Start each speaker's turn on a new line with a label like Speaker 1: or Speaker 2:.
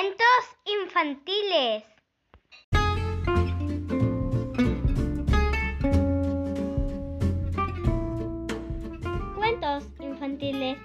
Speaker 1: Cuentos infantiles. Cuentos infantiles.